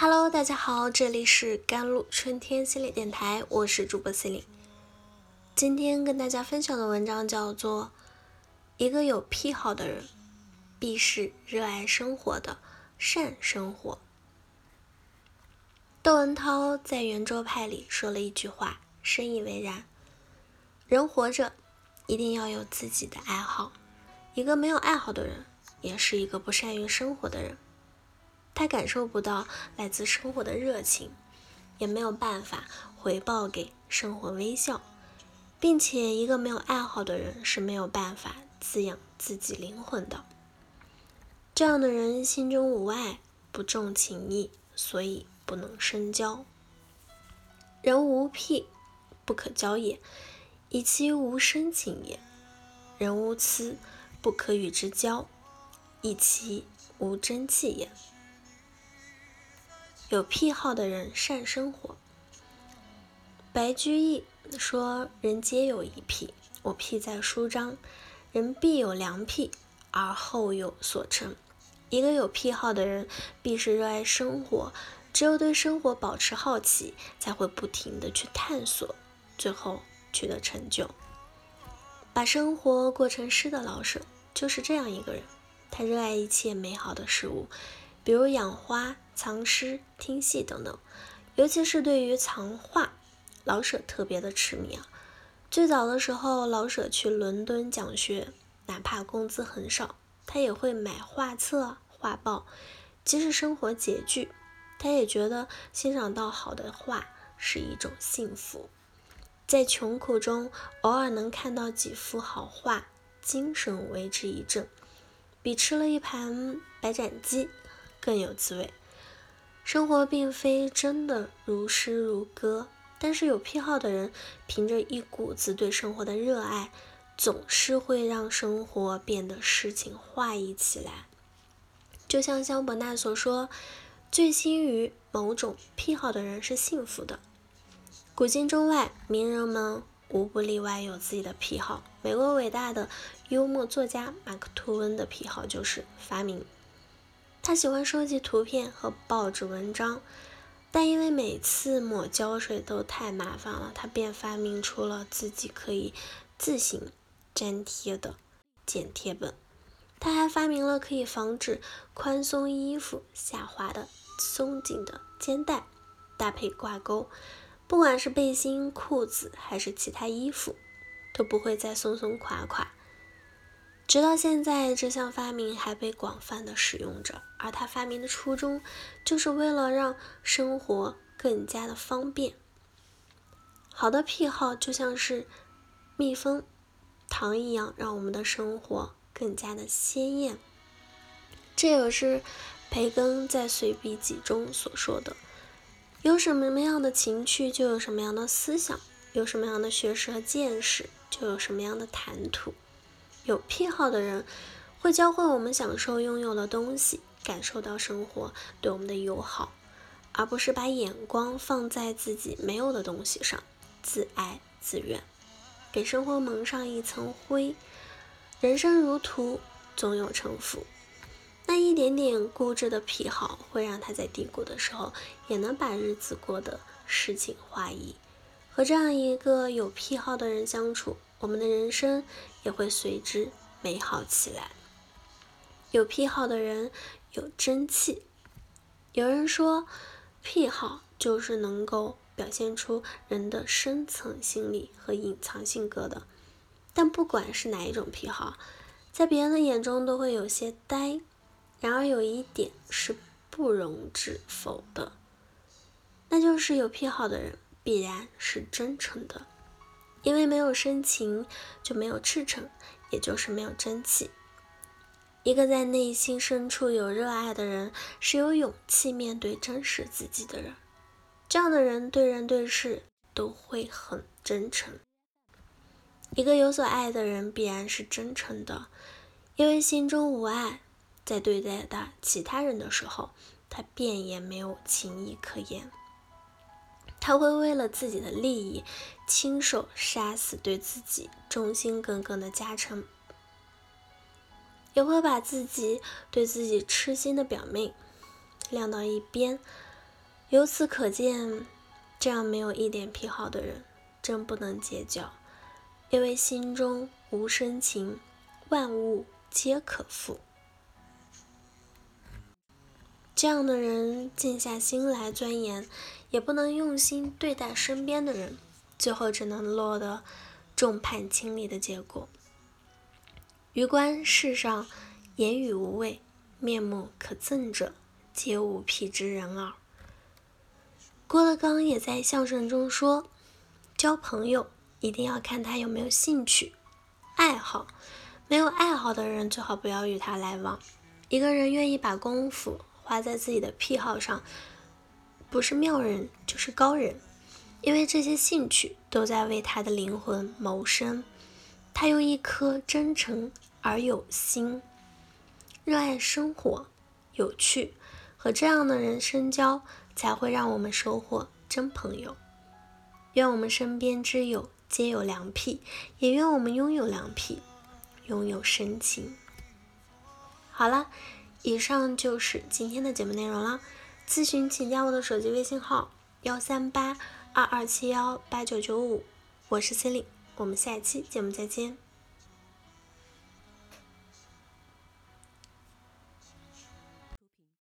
Hello，大家好，这里是甘露春天心理电台，我是主播心理。今天跟大家分享的文章叫做《一个有癖好的人，必是热爱生活的善生活》。窦文涛在圆桌派里说了一句话，深以为然：人活着一定要有自己的爱好。一个没有爱好的人，也是一个不善于生活的人。他感受不到来自生活的热情，也没有办法回报给生活微笑，并且一个没有爱好的人是没有办法滋养自己灵魂的。这样的人心中无爱，不重情义，所以不能深交。人无癖，不可交也，以其无深情也；人无疵，不可与之交，以其无真气也。有癖好的人善生活。白居易说：“人皆有一癖，我癖在书章。人必有良癖，而后有所成。”一个有癖好的人，必是热爱生活。只有对生活保持好奇，才会不停的去探索，最后取得成就。把生活过成诗的老舍就是这样一个人。他热爱一切美好的事物。比如养花、藏诗、听戏等等，尤其是对于藏画，老舍特别的痴迷啊。最早的时候，老舍去伦敦讲学，哪怕工资很少，他也会买画册、画报。即使生活拮据，他也觉得欣赏到好的画是一种幸福。在穷苦中，偶尔能看到几幅好画，精神为之一振，比吃了一盘白斩鸡。更有滋味。生活并非真的如诗如歌，但是有癖好的人，凭着一股子对生活的热爱，总是会让生活变得诗情画意起来。就像香伯纳所说：“醉心于某种癖好的人是幸福的。”古今中外，名人们无不例外有自己的癖好。美国伟大的幽默作家马克吐温的癖好就是发明。他喜欢收集图片和报纸文章，但因为每次抹胶水都太麻烦了，他便发明出了自己可以自行粘贴的剪贴本。他还发明了可以防止宽松衣服下滑的松紧的肩带，搭配挂钩，不管是背心、裤子还是其他衣服，都不会再松松垮垮。直到现在，这项发明还被广泛的使用着。而他发明的初衷，就是为了让生活更加的方便。好的癖好就像是蜜蜂、糖一样，让我们的生活更加的鲜艳。这也是培根在《随笔集》中所说的：“有什么样的情趣，就有什么样的思想；有什么样的学识和见识，就有什么样的谈吐。”有癖好的人会教会我们享受拥有的东西，感受到生活对我们的友好，而不是把眼光放在自己没有的东西上，自哀自怨，给生活蒙上一层灰。人生如图，总有城府。那一点点固执的癖好，会让他在低谷的时候也能把日子过得诗情画意。和这样一个有癖好的人相处。我们的人生也会随之美好起来。有癖好的人有真气。有人说，癖好就是能够表现出人的深层心理和隐藏性格的。但不管是哪一种癖好，在别人的眼中都会有些呆。然而有一点是不容置否的，那就是有癖好的人必然是真诚的。因为没有深情，就没有赤诚，也就是没有真气。一个在内心深处有热爱的人，是有勇气面对真实自己的人。这样的人对人对事都会很真诚。一个有所爱的人必然是真诚的，因为心中无爱，在对待他其他人的时候，他便也没有情义可言。他会为了自己的利益，亲手杀死对自己忠心耿耿的家臣，也会把自己对自己痴心的表妹晾到一边，由此可见，这样没有一点癖好的人，真不能结交，因为心中无深情，万物皆可负。这样的人静下心来钻研，也不能用心对待身边的人，最后只能落得众叛亲离的结果。余观世上，言语无味，面目可憎者，皆无癖之人耳。郭德纲也在相声中说：“交朋友一定要看他有没有兴趣、爱好。没有爱好的人，最好不要与他来往。一个人愿意把功夫花在自己的癖好上，不是妙人就是高人，因为这些兴趣都在为他的灵魂谋生。他用一颗真诚而有心、热爱生活、有趣，和这样的人深交。”才会让我们收获真朋友。愿我们身边之友皆有良癖，也愿我们拥有良癖，拥有深情。好了，以上就是今天的节目内容了。咨询请加我的手机微信号：幺三八二二七幺八九九五，我是 c e l i n e 我们下期节目再见。